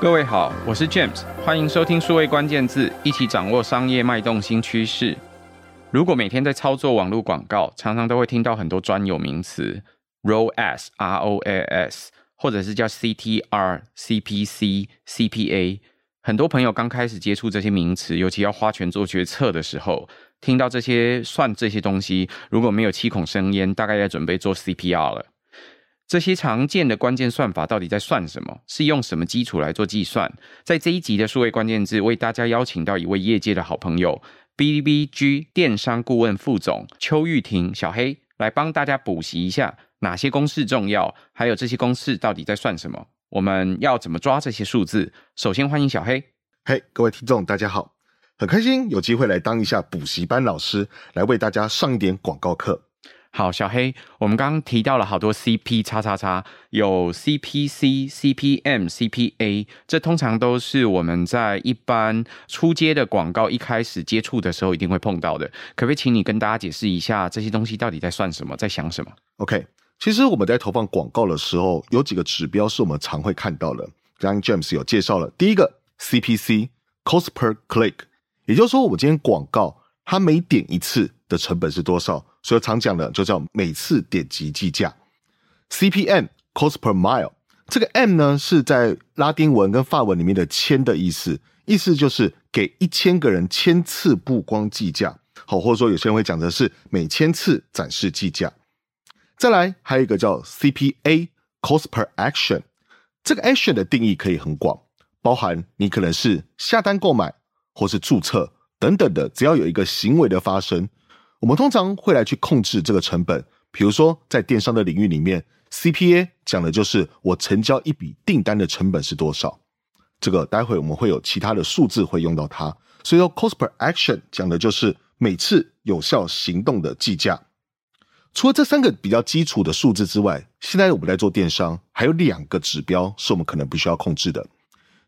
各位好，我是 James，欢迎收听数位关键字，一起掌握商业脉动新趋势。如果每天在操作网络广告，常常都会听到很多专有名词，ROAS，R-O-A-S，或者是叫 CTR、CPC、CPA。很多朋友刚开始接触这些名词，尤其要花钱做决策的时候，听到这些算这些东西，如果没有七孔生烟，大概要准备做 CPR 了。这些常见的关键算法到底在算什么？是用什么基础来做计算？在这一集的数位关键字，为大家邀请到一位业界的好朋友，BBG 电商顾问副总邱玉婷小黑，来帮大家补习一下哪些公式重要，还有这些公式到底在算什么？我们要怎么抓这些数字？首先欢迎小黑。嘿，各位听众，大家好，很开心有机会来当一下补习班老师，来为大家上一点广告课。好，小黑，我们刚刚提到了好多 CP 叉叉叉，有 CPC、CPM、CPA，这通常都是我们在一般初阶的广告一开始接触的时候一定会碰到的。可不可以请你跟大家解释一下这些东西到底在算什么，在想什么？OK，其实我们在投放广告的时候，有几个指标是我们常会看到的。刚刚 James 有介绍了，第一个 CPC（Cost per Click），也就是说，我们今天广告它每点一次的成本是多少？所以常讲的就叫每次点击计价，CPM（Cost per Mile）。这个 M 呢是在拉丁文跟法文里面的千的意思，意思就是给一千个人千次曝光计价。好，或者说有些人会讲的是每千次展示计价。再来还有一个叫 CPA（Cost per Action）。这个 Action 的定义可以很广，包含你可能是下单购买或是注册等等的，只要有一个行为的发生。我们通常会来去控制这个成本，比如说在电商的领域里面，CPA 讲的就是我成交一笔订单的成本是多少。这个待会我们会有其他的数字会用到它，所以说 Cost per Action 讲的就是每次有效行动的计价。除了这三个比较基础的数字之外，现在我们在做电商还有两个指标是我们可能必须要控制的。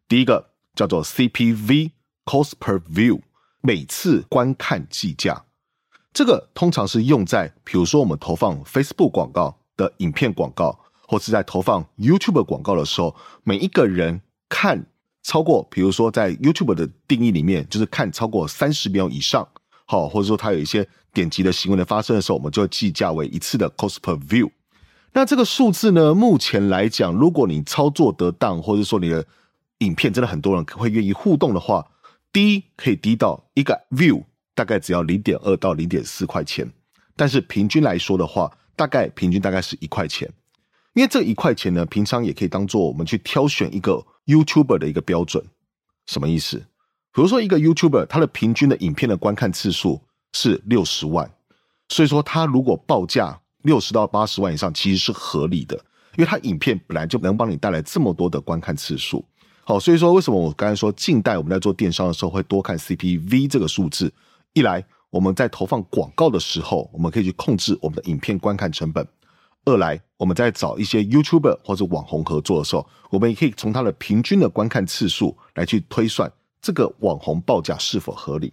第一个叫做 CPV，Cost per View，每次观看计价。这个通常是用在，比如说我们投放 Facebook 广告的影片广告，或是在投放 YouTube 广告的时候，每一个人看超过，比如说在 YouTube 的定义里面，就是看超过三十秒以上，好，或者说它有一些点击的行为的发生的时候，我们就会计价为一次的 Cost per View。那这个数字呢，目前来讲，如果你操作得当，或者说你的影片真的很多人会愿意互动的话，低可以低到一个 View。大概只要零点二到零点四块钱，但是平均来说的话，大概平均大概是一块钱。因为这一块钱呢，平常也可以当做我们去挑选一个 YouTuber 的一个标准。什么意思？比如说一个 YouTuber，他的平均的影片的观看次数是六十万，所以说他如果报价六十到八十万以上，其实是合理的，因为他影片本来就能帮你带来这么多的观看次数。好，所以说为什么我刚才说近代我们在做电商的时候会多看 CPV 这个数字？一来，我们在投放广告的时候，我们可以去控制我们的影片观看成本；二来，我们在找一些 YouTuber 或者网红合作的时候，我们也可以从他的平均的观看次数来去推算这个网红报价是否合理。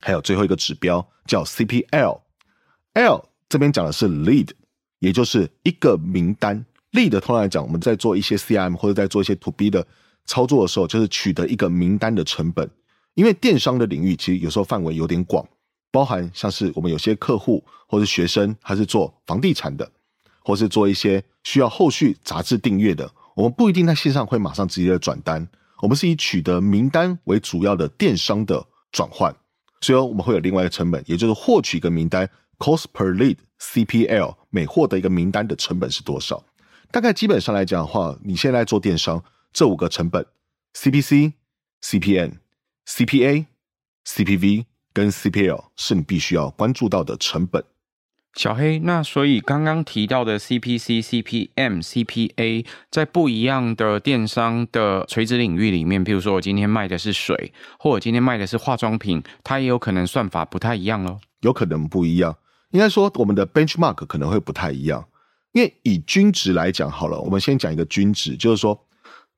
还有最后一个指标叫 CPL，L 这边讲的是 Lead，也就是一个名单。Lead 通常来讲，我们在做一些 CM 或者在做一些 To B 的操作的时候，就是取得一个名单的成本。因为电商的领域其实有时候范围有点广，包含像是我们有些客户或是学生，他是做房地产的，或是做一些需要后续杂志订阅的，我们不一定在线上会马上直接的转单，我们是以取得名单为主要的电商的转换，所以我们会有另外一个成本，也就是获取一个名单 cost per lead CPL 每获得一个名单的成本是多少？大概基本上来讲的话，你现在做电商这五个成本 CPC、CPN。CPA、CPV 跟 CPL 是你必须要关注到的成本。小黑，那所以刚刚提到的 CPC、CPM、CPA，在不一样的电商的垂直领域里面，譬如说我今天卖的是水，或我今天卖的是化妆品，它也有可能算法不太一样哦。有可能不一样，应该说我们的 benchmark 可能会不太一样。因为以均值来讲好了，我们先讲一个均值，就是说，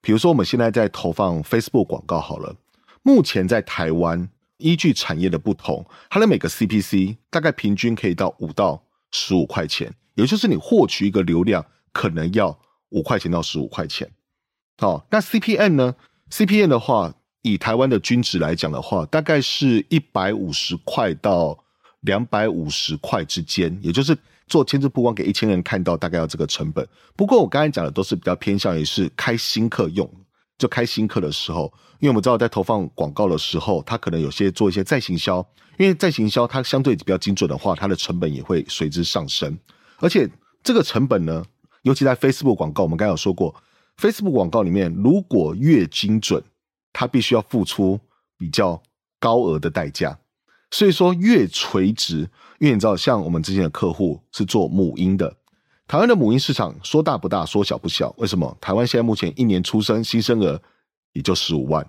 比如说我们现在在投放 Facebook 广告好了。目前在台湾，依据产业的不同，它的每个 CPC 大概平均可以到五到十五块钱，也就是你获取一个流量可能要五块钱到十五块钱。好，那 CPM 呢 CPM 的话，以台湾的均值来讲的话，大概是一百五十块到两百五十块之间，也就是做千次曝光给一千人看到，大概要这个成本。不过我刚才讲的都是比较偏向于是开新客用，就开新课的时候，因为我们知道在投放广告的时候，它可能有些做一些再行销，因为再行销它相对比较精准的话，它的成本也会随之上升。而且这个成本呢，尤其在 Facebook 广告，我们刚才有说过，Facebook 广告里面如果越精准，它必须要付出比较高额的代价。所以说越垂直，因为你知道，像我们之前的客户是做母婴的，台湾的母婴市场说大不大，说小不小。为什么？台湾现在目前一年出生新生儿也就十五万，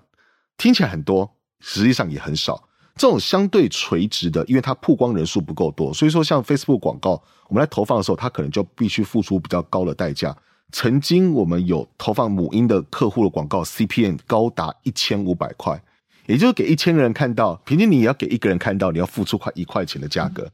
听起来很多，实际上也很少。这种相对垂直的，因为它曝光人数不够多，所以说像 Facebook 广告，我们来投放的时候，它可能就必须付出比较高的代价。曾经我们有投放母婴的客户的广告，CPM 高达一千五百块。也就是给一千个人看到，平均你也要给一个人看到，你要付出快一块钱的价格。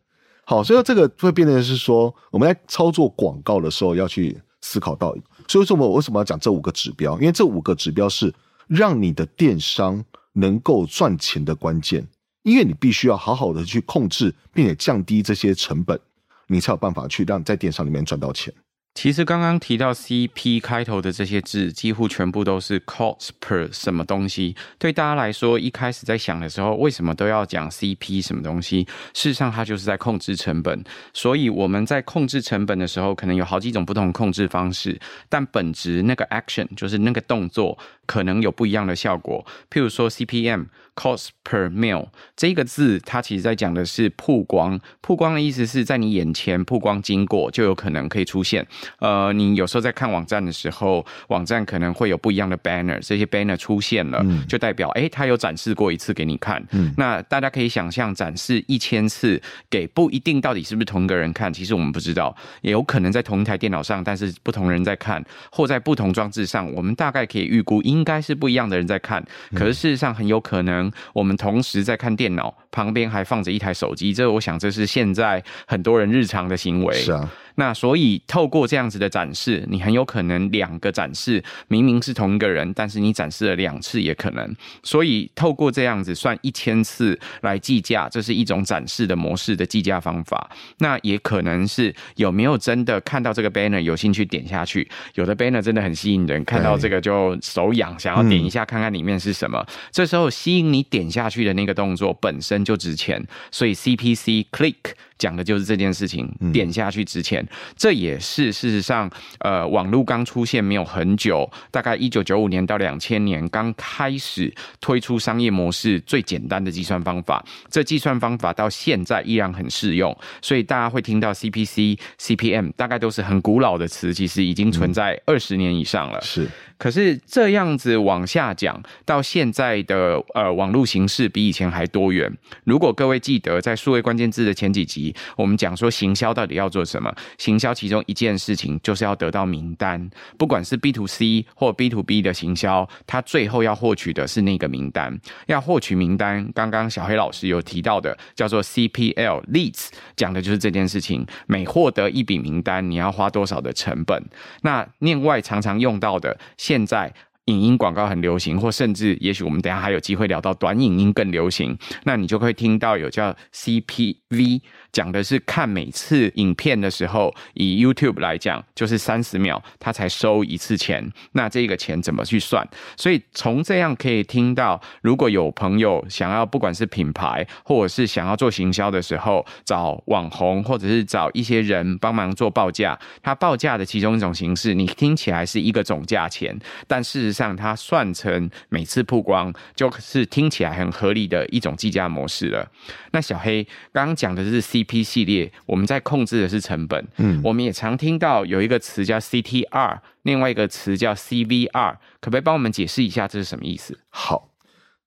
好，所以这个会变成是说，我们在操作广告的时候要去思考到。所以说，我们为什么要讲这五个指标？因为这五个指标是让你的电商能够赚钱的关键。因为你必须要好好的去控制，并且降低这些成本，你才有办法去让在电商里面赚到钱。其实刚刚提到 CP 开头的这些字，几乎全部都是 cost per 什么东西。对大家来说，一开始在想的时候，为什么都要讲 CP 什么东西？事实上，它就是在控制成本。所以我们在控制成本的时候，可能有好几种不同控制方式，但本质那个 action 就是那个动作，可能有不一样的效果。譬如说 CPM。Cost per mil 这个字，它其实在讲的是曝光。曝光的意思是在你眼前曝光经过，就有可能可以出现。呃，你有时候在看网站的时候，网站可能会有不一样的 banner，这些 banner 出现了，就代表诶，它有展示过一次给你看。嗯，那大家可以想象，展示一千次给不一定到底是不是同一个人看，其实我们不知道，也有可能在同一台电脑上，但是不同人在看，或在不同装置上，我们大概可以预估应该是不一样的人在看。可是事实上很有可能。我们同时在看电脑，旁边还放着一台手机，这我想这是现在很多人日常的行为。是啊。那所以透过这样子的展示，你很有可能两个展示明明是同一个人，但是你展示了两次也可能。所以透过这样子算一千次来计价，这是一种展示的模式的计价方法。那也可能是有没有真的看到这个 banner 有兴趣点下去？有的 banner 真的很吸引人，看到这个就手痒，想要点一下看看里面是什么。嗯、这时候吸引你点下去的那个动作本身就值钱，所以 CPC click。讲的就是这件事情，点下去之前，这也是事实上，呃，网络刚出现没有很久，大概一九九五年到两千年刚开始推出商业模式最简单的计算方法。这计算方法到现在依然很适用，所以大家会听到 CPC、CPM，大概都是很古老的词，其实已经存在二十年以上了。是。可是这样子往下讲，到现在的呃网络形式比以前还多元。如果各位记得在数位关键字的前几集，我们讲说行销到底要做什么？行销其中一件事情就是要得到名单，不管是 B to C 或 B to B 的行销，它最后要获取的是那个名单。要获取名单，刚刚小黑老师有提到的叫做 CPL leads，讲的就是这件事情。每获得一笔名单，你要花多少的成本？那另外常常用到的。现在影音广告很流行，或甚至也许我们等下还有机会聊到短影音更流行，那你就会听到有叫 CPV。讲的是看每次影片的时候，以 YouTube 来讲，就是三十秒他才收一次钱。那这个钱怎么去算？所以从这样可以听到，如果有朋友想要不管是品牌，或者是想要做行销的时候，找网红或者是找一些人帮忙做报价，他报价的其中一种形式，你听起来是一个总价钱，但事实上它算成每次曝光，就是听起来很合理的一种计价模式了。那小黑刚刚讲的是。CP 系列，我们在控制的是成本。嗯，我们也常听到有一个词叫 CTR，另外一个词叫 CVR，可不可以帮我们解释一下这是什么意思？好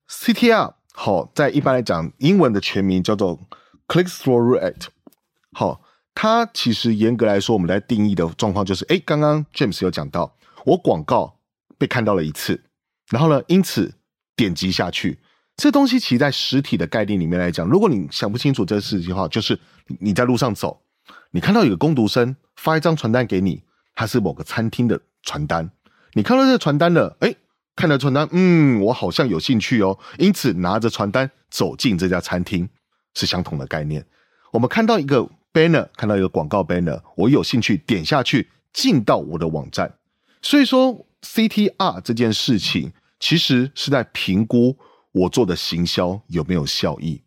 ，CTR 好，在一般来讲，英文的全名叫做 Click Through Rate。好，它其实严格来说，我们来定义的状况就是，哎，刚刚 James 有讲到，我广告被看到了一次，然后呢，因此点击下去。这东西其实，在实体的概念里面来讲，如果你想不清楚这个事情的话，就是你在路上走，你看到有个工读生发一张传单给你，他是某个餐厅的传单，你看到这个传单了，哎，看到传单，嗯，我好像有兴趣哦，因此拿着传单走进这家餐厅，是相同的概念。我们看到一个 banner，看到一个广告 banner，我有兴趣点下去，进到我的网站。所以说，CTR 这件事情其实是在评估我做的行销有没有效益。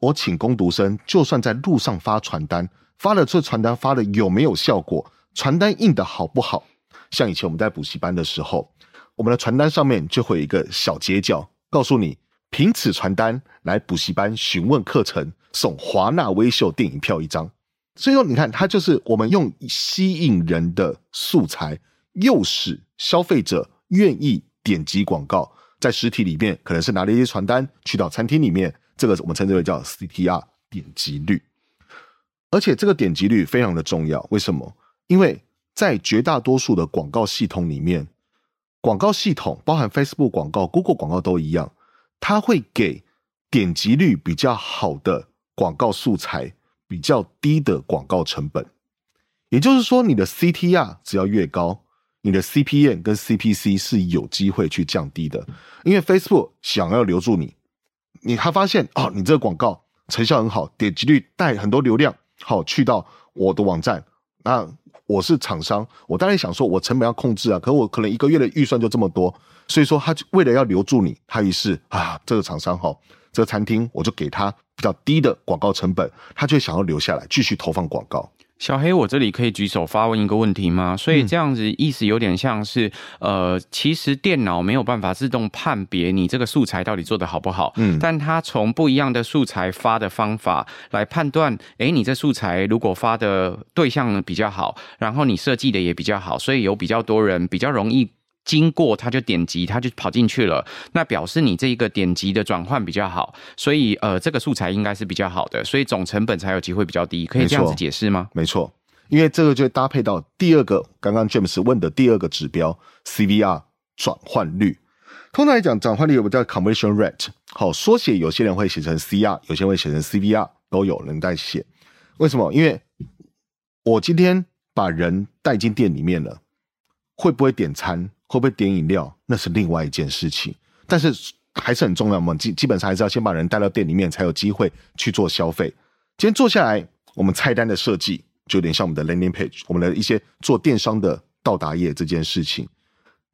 我请工读生，就算在路上发传单，发了这传单发的有没有效果？传单印的好不好？像以前我们在补习班的时候，我们的传单上面就会有一个小街角，告诉你凭此传单来补习班询问课程，送华纳威秀电影票一张。所以说，你看，它就是我们用吸引人的素材，诱使消费者愿意点击广告，在实体里面可能是拿了一些传单去到餐厅里面，这个我们称之为叫 CTR 点击率。而且这个点击率非常的重要，为什么？因为在绝大多数的广告系统里面，广告系统包含 Facebook 广告、Google 广告都一样，它会给点击率比较好的广告素材。比较低的广告成本，也就是说，你的 CTR 只要越高，你的 CPM 跟 CPC 是有机会去降低的。因为 Facebook 想要留住你，你他发现哦，你这个广告成效很好，点击率带很多流量，好去到我的网站。那我是厂商，我当然想说，我成本要控制啊，可我可能一个月的预算就这么多，所以说他为了要留住你，他于是啊，这个厂商好。这个餐厅，我就给他比较低的广告成本，他就想要留下来继续投放广告。小黑，我这里可以举手发问一个问题吗？所以这样子意思有点像是，嗯、呃，其实电脑没有办法自动判别你这个素材到底做的好不好，嗯，但它从不一样的素材发的方法来判断，诶，你这素材如果发的对象比较好，然后你设计的也比较好，所以有比较多人比较容易。经过他就点击，他就跑进去了。那表示你这一个点击的转换比较好，所以呃，这个素材应该是比较好的，所以总成本才有机会比较低。可以这样子解释吗？没错，因为这个就搭配到第二个刚刚 James 问的第二个指标 CVR 转换率。通常来讲，转换率有个叫 Conversion Rate，好缩写，有些人会写成 CR，有些人会写成 CVR，都有人在写。为什么？因为我今天把人带进店里面了，会不会点餐？会不会点饮料？那是另外一件事情，但是还是很重要嘛。基基本上还是要先把人带到店里面，才有机会去做消费。今天坐下来，我们菜单的设计就有点像我们的 landing page，我们的一些做电商的到达页这件事情，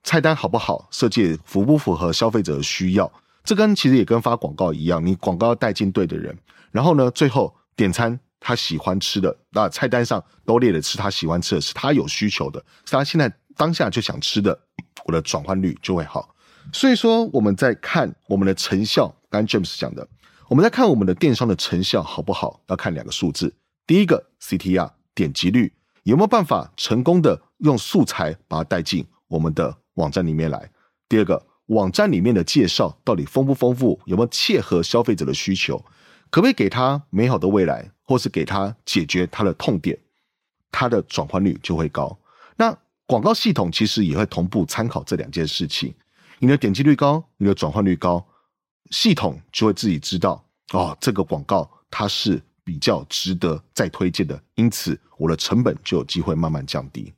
菜单好不好，设计符不符合消费者的需要？这跟其实也跟发广告一样，你广告要带进对的人，然后呢，最后点餐他喜欢吃的，那菜单上都列的是他喜欢吃的，是他有需求的，是他现在当下就想吃的。我的转换率就会好，所以说我们在看我们的成效，刚 James 讲的，我们在看我们的电商的成效好不好，要看两个数字。第一个 CTR 点击率有没有办法成功的用素材把它带进我们的网站里面来？第二个网站里面的介绍到底丰不丰富，有没有切合消费者的需求，可不可以给他美好的未来，或是给他解决他的痛点，他的转换率就会高。广告系统其实也会同步参考这两件事情，你的点击率高，你的转换率高，系统就会自己知道哦，这个广告它是比较值得再推荐的，因此我的成本就有机会慢慢降低。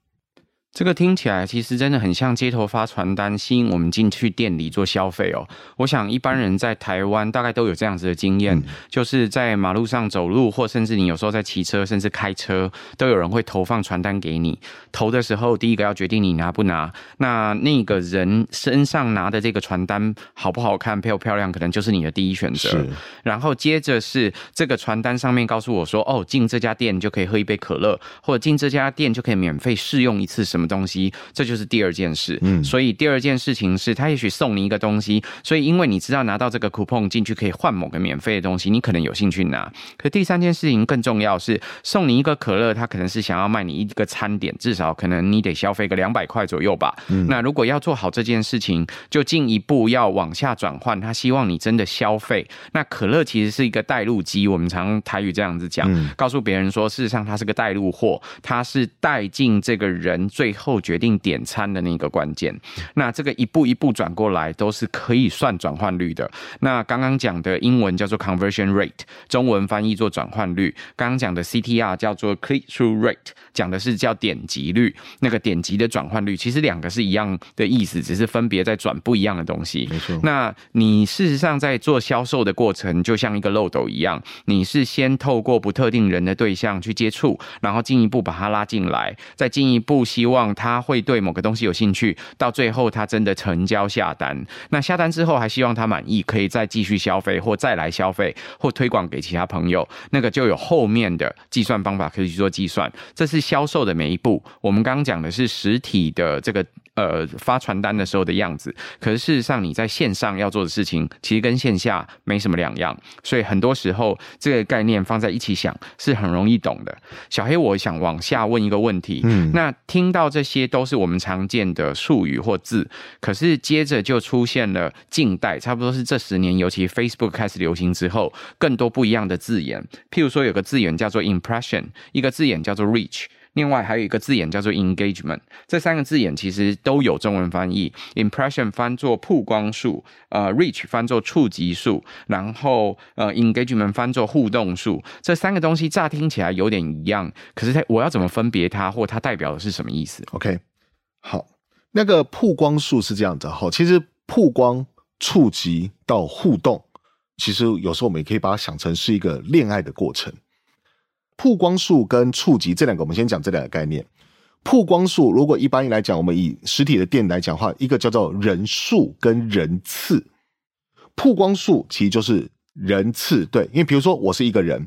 这个听起来其实真的很像街头发传单，吸引我们进去店里做消费哦。我想一般人在台湾大概都有这样子的经验，就是在马路上走路，或甚至你有时候在骑车，甚至开车，都有人会投放传单给你。投的时候，第一个要决定你拿不拿。那那个人身上拿的这个传单好不好看、漂不漂亮，可能就是你的第一选择。然后接着是这个传单上面告诉我说：“哦，进这家店就可以喝一杯可乐，或者进这家店就可以免费试用一次什么。”什么东西？这就是第二件事。嗯，所以第二件事情是他也许送你一个东西，所以因为你知道拿到这个 coupon 进去可以换某个免费的东西，你可能有兴趣拿。可第三件事情更重要是送你一个可乐，他可能是想要卖你一个餐点，至少可能你得消费个两百块左右吧。嗯，那如果要做好这件事情，就进一步要往下转换，他希望你真的消费。那可乐其实是一个带路机，我们常台语这样子讲，告诉别人说，事实上它是个带路货，它是带进这个人最最后决定点餐的那个关键。那这个一步一步转过来，都是可以算转换率的。那刚刚讲的英文叫做 conversion rate，中文翻译做转换率。刚刚讲的 CTR 叫做 click through rate，讲的是叫点击率。那个点击的转换率，其实两个是一样的意思，只是分别在转不一样的东西。没错。那你事实上在做销售的过程，就像一个漏斗一样，你是先透过不特定人的对象去接触，然后进一步把他拉进来，再进一步希望他会对某个东西有兴趣，到最后他真的成交下单。那下单之后还希望他满意，可以再继续消费或再来消费或推广给其他朋友，那个就有后面的计算方法可以去做计算。这是销售的每一步。我们刚刚讲的是实体的这个。呃，发传单的时候的样子，可是事实上你在线上要做的事情，其实跟线下没什么两样，所以很多时候这个概念放在一起想是很容易懂的。小黑，我想往下问一个问题，嗯，那听到这些都是我们常见的术语或字，可是接着就出现了近代，差不多是这十年，尤其 Facebook 开始流行之后，更多不一样的字眼，譬如说有个字眼叫做 impression，一个字眼叫做 reach。另外还有一个字眼叫做 engagement，这三个字眼其实都有中文翻译。impression 翻作曝光数，呃，reach 翻作触及数，然后呃，engagement 翻作互动数。这三个东西乍听起来有点一样，可是它我要怎么分别它，或它代表的是什么意思？OK，好，那个曝光数是这样子哈，其实曝光、触及到互动，其实有时候我们也可以把它想成是一个恋爱的过程。曝光数跟触及这两个，我们先讲这两个概念。曝光数，如果一般来讲，我们以实体的店来讲的话，一个叫做人数跟人次。曝光数其实就是人次，对，因为比如说我是一个人，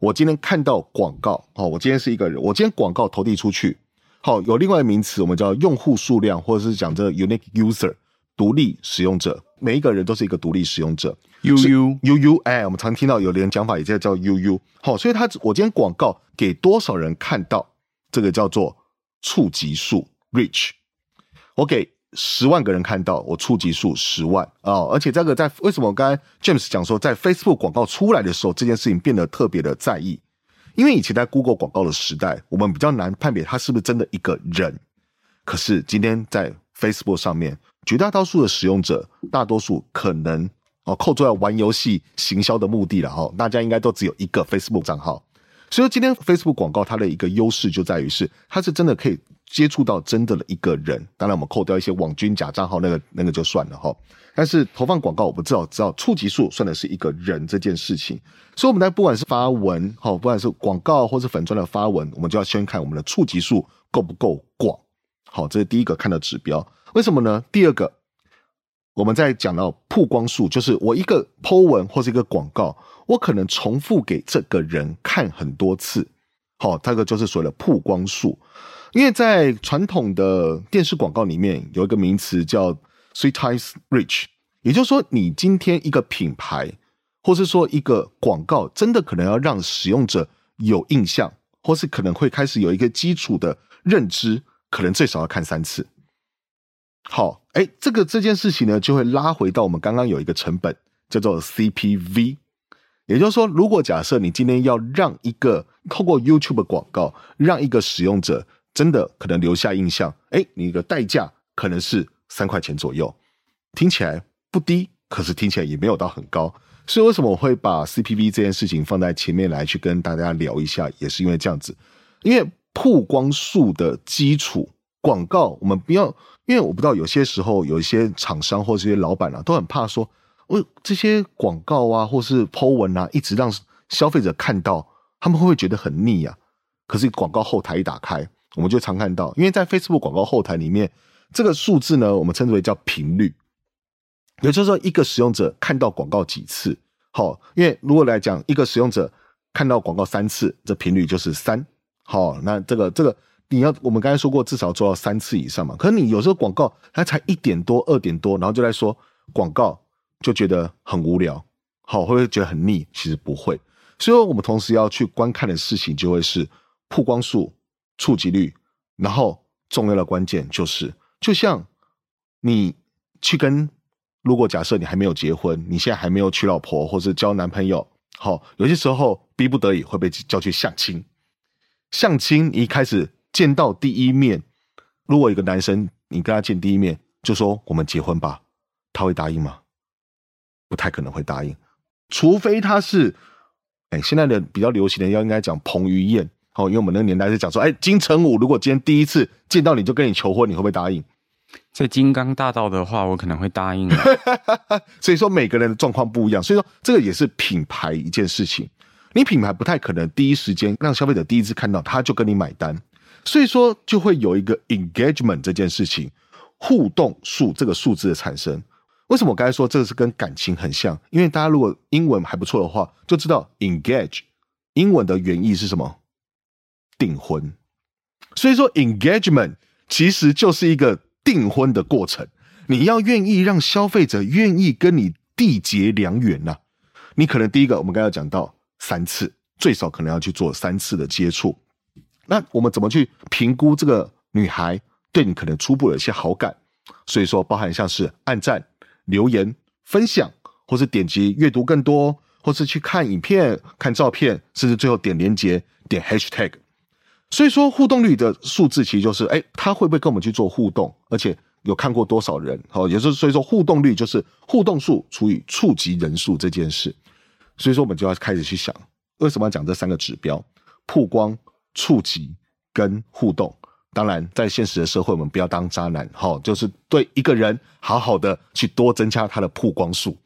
我今天看到广告，好，我今天是一个人，我今天广告投递出去，好，有另外一个名词，我们叫用户数量，或者是讲这个 unique user，独立使用者，每一个人都是一个独立使用者。U U U U，哎，我们常听到有的人讲法，也叫叫 U U。好，所以他我今天广告给多少人看到，这个叫做触及数 （reach）。我给十万个人看到，我触及数十万啊、哦！而且这个在为什么我刚才 James 讲说，在 Facebook 广告出来的时候，这件事情变得特别的在意，因为以前在 Google 广告的时代，我们比较难判别他是不是真的一个人。可是今天在 Facebook 上面，绝大多数的使用者，大多数可能。哦，扣除了玩游戏行销的目的了哈，大家应该都只有一个 Facebook 账号，所以今天 Facebook 广告它的一个优势就在于是，它是真的可以接触到真的的一个人。当然，我们扣掉一些网军假账号，那个那个就算了哈。但是投放广告，我们至少知道触及数算的是一个人这件事情。所以我们在不管是发文，好，不管是广告或是粉专的发文，我们就要先看我们的触及数够不够广。好，这是第一个看的指标。为什么呢？第二个。我们在讲到曝光数，就是我一个 po 文或是一个广告，我可能重复给这个人看很多次，好，这个就是所谓的曝光数。因为在传统的电视广告里面有一个名词叫 three times reach，也就是说，你今天一个品牌，或是说一个广告，真的可能要让使用者有印象，或是可能会开始有一个基础的认知，可能最少要看三次。好，哎，这个这件事情呢，就会拉回到我们刚刚有一个成本叫做 CPV，也就是说，如果假设你今天要让一个透过 YouTube 广告让一个使用者真的可能留下印象，哎，你的代价可能是三块钱左右，听起来不低，可是听起来也没有到很高。所以为什么我会把 CPV 这件事情放在前面来去跟大家聊一下，也是因为这样子，因为曝光数的基础。广告，我们不要，因为我不知道有些时候有一些厂商或这些老板啊，都很怕说，我这些广告啊，或是 po 文啊，一直让消费者看到，他们会不会觉得很腻啊？可是广告后台一打开，我们就常看到，因为在 Facebook 广告后台里面，这个数字呢，我们称之为叫频率，也就是说，一个使用者看到广告几次，好，因为如果来讲，一个使用者看到广告三次，这频率就是三，好，那这个这个。你要我们刚才说过，至少做到三次以上嘛。可是你有时候广告它才一点多、二点多，然后就在说广告，就觉得很无聊，好，会不会觉得很腻？其实不会。所以，我们同时要去观看的事情就会是曝光数、触及率，然后重要的关键就是，就像你去跟，如果假设你还没有结婚，你现在还没有娶老婆或者交男朋友，好，有些时候逼不得已会被叫去相亲，相亲一开始。见到第一面，如果一个男生你跟他见第一面就说我们结婚吧，他会答应吗？不太可能会答应，除非他是，哎，现在的比较流行的要应该讲彭于晏，哦，因为我们那个年代是讲说，哎，金城武如果今天第一次见到你就跟你求婚，你会不会答应？在金刚大道的话，我可能会答应。所以说每个人的状况不一样，所以说这个也是品牌一件事情，你品牌不太可能第一时间让消费者第一次看到他就跟你买单，所以说就会有一个 engagement 这件事情，互动数这个数字的产生。为什么我刚才说这个是跟感情很像？因为大家如果英文还不错的话，就知道 engage 英文的原意是什么？订婚。所以说 engagement 其实就是一个订婚的过程。你要愿意让消费者愿意跟你缔结良缘呐。你可能第一个我们刚才讲到三次，最少可能要去做三次的接触。那我们怎么去评估这个女孩对你可能初步有一些好感？所以说包含像是按赞。留言、分享，或是点击阅读更多，或是去看影片、看照片，甚至最后点连接、点 hashtag。所以说互动率的数字其实就是，哎，他会不会跟我们去做互动，而且有看过多少人？好，也就是所以说互动率就是互动数除以触及人数这件事。所以说我们就要开始去想，为什么要讲这三个指标：曝光、触及跟互动。当然，在现实的社会，我们不要当渣男，好，就是对一个人好好的去多增加他的曝光数，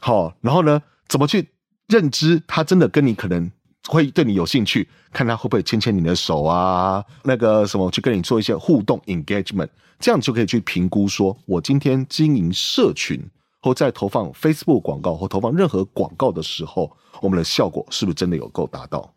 好，然后呢，怎么去认知他真的跟你可能会对你有兴趣，看他会不会牵牵你的手啊，那个什么去跟你做一些互动 engagement，这样就可以去评估说，我今天经营社群或在投放 Facebook 广告或投放任何广告的时候，我们的效果是不是真的有够达到？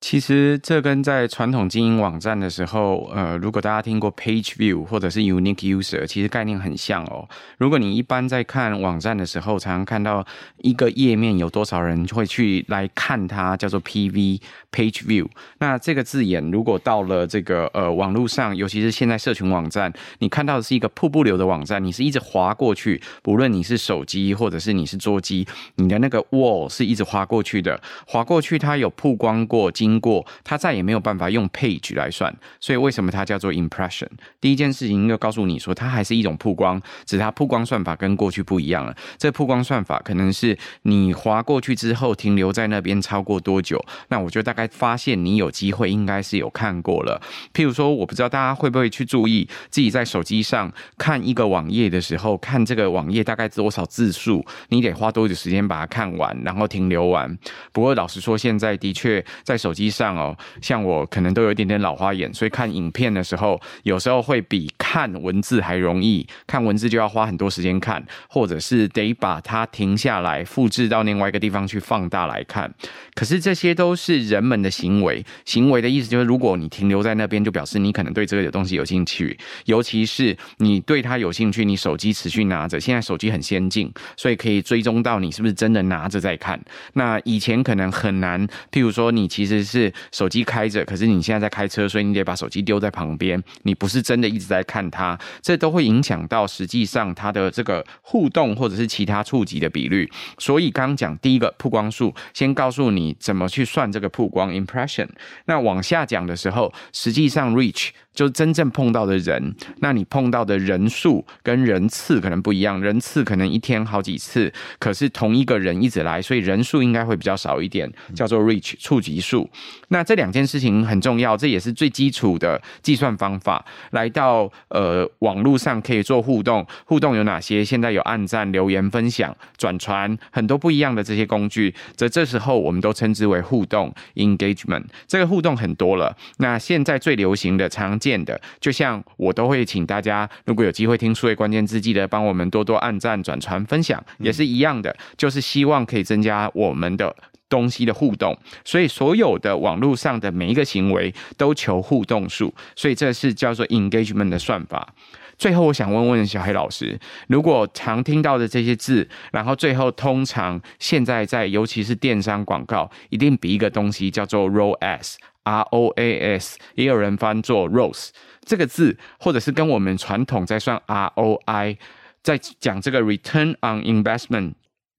其实这跟在传统经营网站的时候，呃，如果大家听过 Page View 或者是 Unique User，其实概念很像哦。如果你一般在看网站的时候，常常看到一个页面有多少人会去来看它，叫做 PV Page View。那这个字眼如果到了这个呃网络上，尤其是现在社群网站，你看到的是一个瀑布流的网站，你是一直滑过去，不论你是手机或者是你是桌机，你的那个 Wall 是一直滑过去的，滑过去它有曝光过经。经过它再也没有办法用 page 来算，所以为什么它叫做 impression？第一件事情要告诉你说，它还是一种曝光，只是它曝光算法跟过去不一样了。这曝光算法可能是你滑过去之后停留在那边超过多久，那我就大概发现你有机会应该是有看过了。譬如说，我不知道大家会不会去注意自己在手机上看一个网页的时候，看这个网页大概多少字数，你得花多久时间把它看完，然后停留完。不过老实说，现在的确在手机。机上哦，像我可能都有一点点老花眼，所以看影片的时候，有时候会比看文字还容易。看文字就要花很多时间看，或者是得把它停下来，复制到另外一个地方去放大来看。可是这些都是人们的行为，行为的意思就是，如果你停留在那边，就表示你可能对这个东西有兴趣，尤其是你对它有兴趣，你手机持续拿着，现在手机很先进，所以可以追踪到你是不是真的拿着在看。那以前可能很难，譬如说你其实。是手机开着，可是你现在在开车，所以你得把手机丢在旁边。你不是真的一直在看它，这都会影响到实际上它的这个互动或者是其他触及的比率。所以刚刚讲第一个曝光数，先告诉你怎么去算这个曝光 impression。那往下讲的时候，实际上 reach。就真正碰到的人，那你碰到的人数跟人次可能不一样，人次可能一天好几次，可是同一个人一直来，所以人数应该会比较少一点，叫做 reach 触及数。那这两件事情很重要，这也是最基础的计算方法。来到呃网络上可以做互动，互动有哪些？现在有按赞、留言、分享、转传，很多不一样的这些工具，则这时候我们都称之为互动 engagement。这个互动很多了，那现在最流行的常见的，就像我都会请大家，如果有机会听数位关键字，记得帮我们多多按赞、转传、分享，也是一样的，就是希望可以增加我们的东西的互动。所以所有的网络上的每一个行为都求互动数，所以这是叫做 engagement 的算法。最后，我想问问小黑老师，如果常听到的这些字，然后最后通常现在在尤其是电商广告，一定比一个东西叫做 ROAS。R O A S，也有人翻作 ROAS 这个字，或者是跟我们传统在算 R O I，在讲这个 Return on Investment，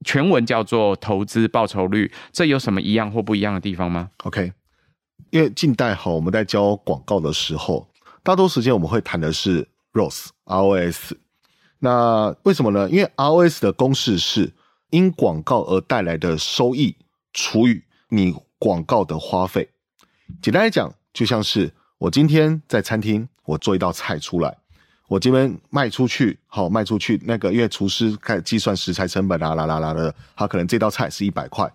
全文叫做投资报酬率，这有什么一样或不一样的地方吗？OK，因为近代哈，我们在教广告的时候，大多时间我们会谈的是 ROS，ROS。那为什么呢？因为 ROS 的公式是因广告而带来的收益除以你广告的花费。简单来讲，就像是我今天在餐厅，我做一道菜出来，我这边卖出去，好卖出去，那个因为厨师开始计算食材成本啦啦啦啦的，他可能这道菜是一百块，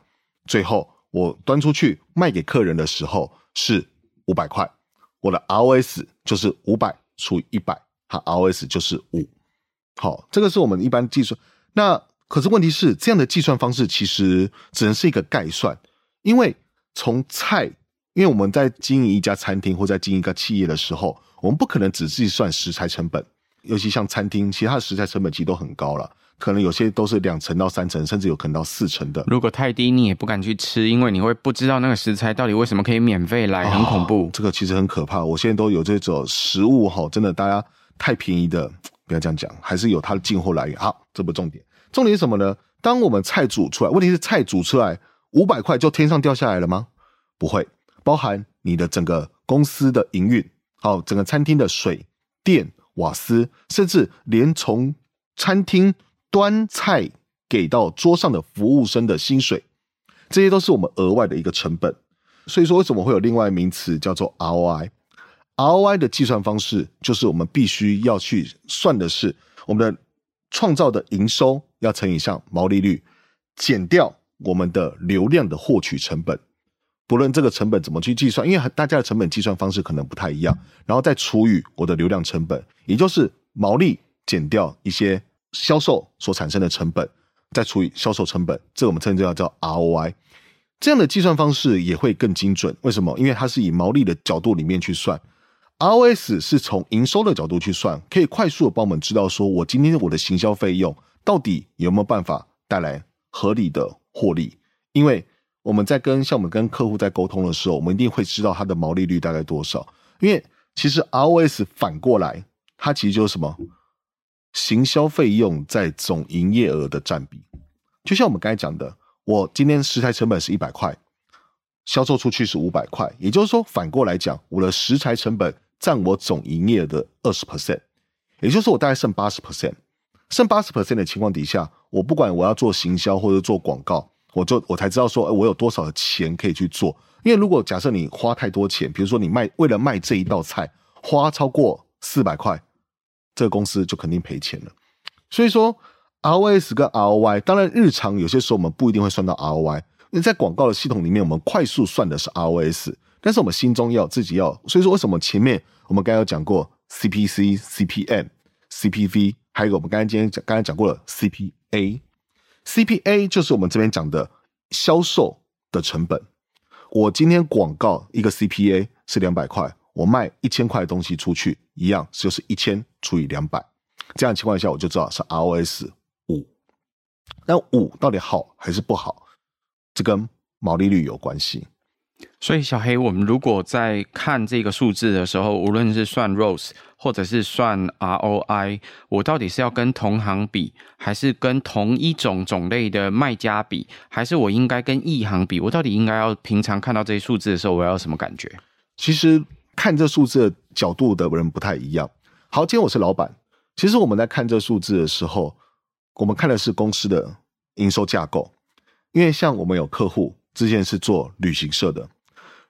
最后我端出去卖给客人的时候是五百块，我的 ROS 就是五百除以一百，它 ROS 就是五。好，这个是我们一般计算。那可是问题是，这样的计算方式其实只能是一个概算，因为从菜，因为我们在经营一家餐厅或在经营一个企业的时候，我们不可能只计算食材成本，尤其像餐厅，其他的食材成本其实都很高了，可能有些都是两成到三成，甚至有可能到四成的。如果太低，你也不敢去吃，因为你会不知道那个食材到底为什么可以免费来，很恐怖。哦，这个其实很可怕。我现在都有这种食物哈，真的大家太便宜的。不要这样讲，还是有它的进货来源。好，这不重点，重点是什么呢？当我们菜煮出来，问题是菜煮出来五百块就天上掉下来了吗？不会，包含你的整个公司的营运，好，整个餐厅的水电瓦斯，甚至连从餐厅端菜给到桌上的服务生的薪水，这些都是我们额外的一个成本。所以说，为什么会有另外名词叫做 ROI？ROI 的计算方式就是我们必须要去算的是我们的创造的营收要乘以上毛利率，减掉我们的流量的获取成本。不论这个成本怎么去计算，因为大家的成本计算方式可能不太一样，然后再除以我的流量成本，也就是毛利减掉一些销售所产生的成本，再除以销售成本，这个我们称之为叫 ROI。这样的计算方式也会更精准。为什么？因为它是以毛利的角度里面去算。ROS 是从营收的角度去算，可以快速的帮我们知道说，我今天我的行销费用到底有没有办法带来合理的获利？因为我们在跟像我们跟客户在沟通的时候，我们一定会知道它的毛利率大概多少。因为其实 ROS 反过来，它其实就是什么？行销费用在总营业额的占比。就像我们刚才讲的，我今天食材成本是一百块，销售出去是五百块，也就是说反过来讲，我的食材成本。占我总营业的二十 percent，也就是我大概剩八十 percent，剩八十 percent 的情况底下，我不管我要做行销或者做广告，我就我才知道说，我有多少的钱可以去做。因为如果假设你花太多钱，比如说你卖为了卖这一道菜花超过四百块，这个公司就肯定赔钱了。所以说，ROS 跟 ROI，当然日常有些时候我们不一定会算到 ROI，因为在广告的系统里面，我们快速算的是 ROS。但是我们心中要自己要，所以说为什么前面我们刚刚有讲过 CPC、CPM、CPV，还有个我们刚刚今天讲刚才讲过了 CPA。CPA 就是我们这边讲的销售的成本。我今天广告一个 CPA 是两百块，我卖一千块的东西出去，一样就是一千除以两百，这样情况下我就知道是 ROS 五。那五到底好还是不好？这跟毛利率有关系。所以，小黑，我们如果在看这个数字的时候，无论是算 ROS 或者是算 ROI，我到底是要跟同行比，还是跟同一种种类的卖家比，还是我应该跟异行比？我到底应该要平常看到这些数字的时候，我要什么感觉？其实看这数字的角度的人不太一样。好，今天我是老板，其实我们在看这数字的时候，我们看的是公司的营收架构，因为像我们有客户。之前是做旅行社的，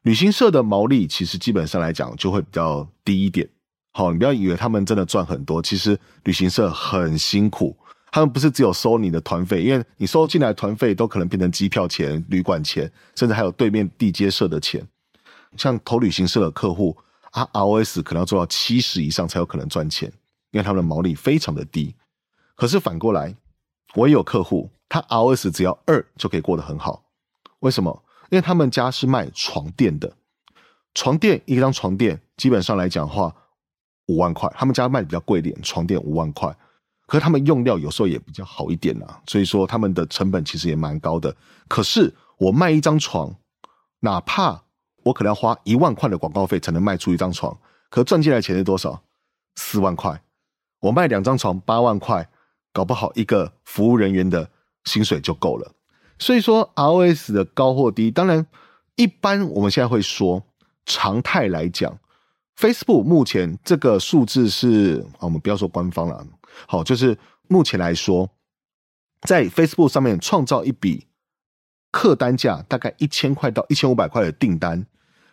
旅行社的毛利其实基本上来讲就会比较低一点。好，你不要以为他们真的赚很多，其实旅行社很辛苦。他们不是只有收你的团费，因为你收进来团费都可能变成机票钱、旅馆钱，甚至还有对面地接社的钱。像投旅行社的客户，啊，ROS 可能要做到七十以上才有可能赚钱，因为他们的毛利非常的低。可是反过来，我也有客户，他 ROS 只要二就可以过得很好。为什么？因为他们家是卖床垫的，床垫一张床垫基本上来讲的话五万块，他们家卖的比较贵一点，床垫五万块，可是他们用料有时候也比较好一点啊，所以说他们的成本其实也蛮高的。可是我卖一张床，哪怕我可能要花一万块的广告费才能卖出一张床，可赚进来钱是多少？四万块。我卖两张床八万块，搞不好一个服务人员的薪水就够了。所以说，ROS 的高或低，当然一般我们现在会说常态来讲，Facebook 目前这个数字是啊，我们不要说官方了，好，就是目前来说，在 Facebook 上面创造一笔客单价大概一千块到一千五百块的订单，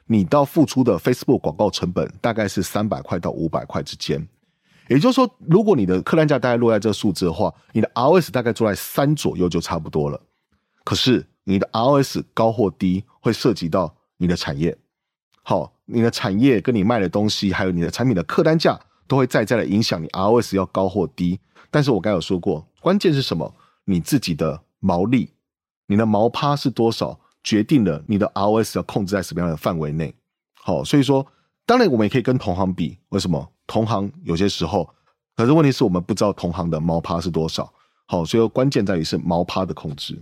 你到付出的 Facebook 广告成本大概是三百块到五百块之间。也就是说，如果你的客单价大概落在这数字的话，你的 ROS 大概做在三左右就差不多了。可是你的 ROS 高或低，会涉及到你的产业。好，你的产业跟你卖的东西，还有你的产品的客单价，都会在在的影响你 ROS 要高或低。但是我刚有说过，关键是什么？你自己的毛利，你的毛趴是多少，决定了你的 ROS 要控制在什么样的范围内。好，所以说，当然我们也可以跟同行比，为什么？同行有些时候，可是问题是我们不知道同行的毛趴是多少。好，所以关键在于是毛趴的控制。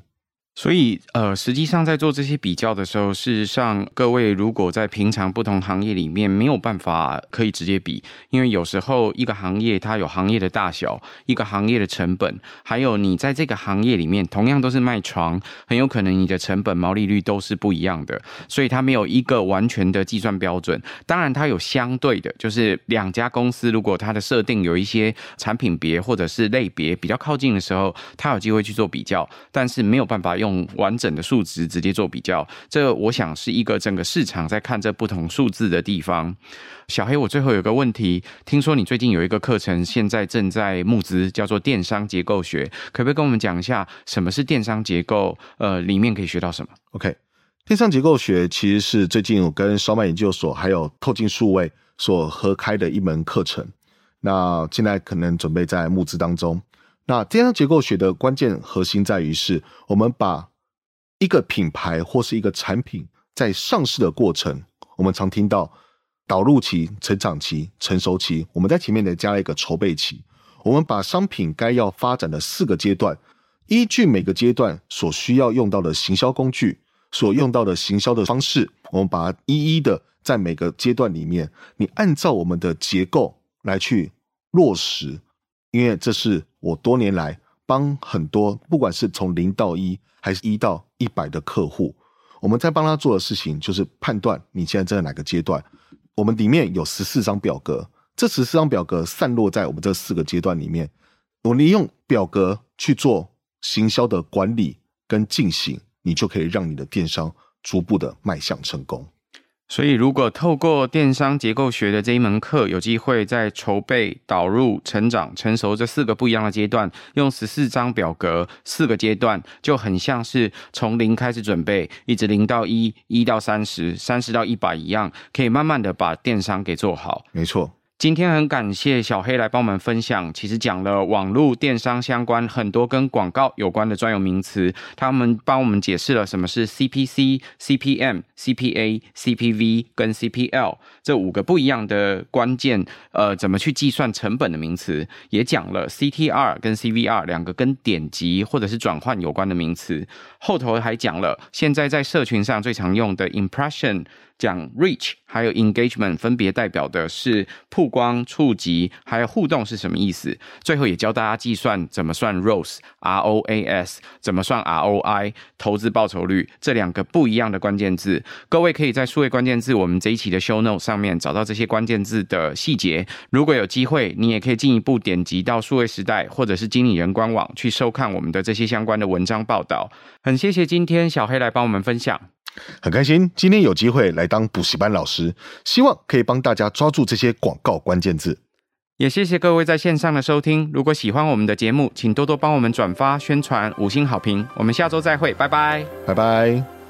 所以，呃，实际上在做这些比较的时候，事实上，各位如果在平常不同行业里面没有办法可以直接比，因为有时候一个行业它有行业的大小，一个行业的成本，还有你在这个行业里面同样都是卖床，很有可能你的成本毛利率都是不一样的，所以它没有一个完全的计算标准。当然，它有相对的，就是两家公司如果它的设定有一些产品别或者是类别比较靠近的时候，它有机会去做比较，但是没有办法。用完整的数值直接做比较，这我想是一个整个市场在看这不同数字的地方。小黑，我最后有个问题，听说你最近有一个课程，现在正在募资，叫做电商结构学，可不可以跟我们讲一下什么是电商结构？呃，里面可以学到什么？OK，电商结构学其实是最近我跟烧麦研究所还有透镜数位所合开的一门课程，那现在可能准备在募资当中。那电商结构学的关键核心在于是，我们把一个品牌或是一个产品在上市的过程，我们常听到导入期、成长期、成熟期，我们在前面呢加了一个筹备期。我们把商品该要发展的四个阶段，依据每个阶段所需要用到的行销工具、所用到的行销的方式，我们把它一一的在每个阶段里面，你按照我们的结构来去落实。因为这是我多年来帮很多，不管是从零到一，还是一到一百的客户，我们在帮他做的事情，就是判断你现在在哪个阶段。我们里面有十四张表格，这十四张表格散落在我们这四个阶段里面。我利用表格去做行销的管理跟进行，你就可以让你的电商逐步的迈向成功。所以，如果透过电商结构学的这一门课，有机会在筹备、导入、成长、成熟这四个不一样的阶段，用十四张表格，四个阶段就很像是从零开始准备，一直零到一，一到三十，三十到一百一样，可以慢慢的把电商给做好。没错。今天很感谢小黑来帮我们分享，其实讲了网络电商相关很多跟广告有关的专有名词，他们帮我们解释了什么是 CPC、CPM、CPA、CPV 跟 CPL 这五个不一样的关键，呃，怎么去计算成本的名词，也讲了 CTR 跟 CVR 两个跟点击或者是转换有关的名词，后头还讲了现在在社群上最常用的 Impression。讲 reach 还有 engagement 分别代表的是曝光、触及还有互动是什么意思？最后也教大家计算怎么算 ROAS，R O A S，怎么算 R O I，投资报酬率这两个不一样的关键字。各位可以在数位关键字我们这一期的 show note 上面找到这些关键字的细节。如果有机会，你也可以进一步点击到数位时代或者是经理人官网去收看我们的这些相关的文章报道。很谢谢今天小黑来帮我们分享。很开心今天有机会来当补习班老师，希望可以帮大家抓住这些广告关键字。也谢谢各位在线上的收听。如果喜欢我们的节目，请多多帮我们转发宣传，五星好评。我们下周再会，拜拜，拜拜。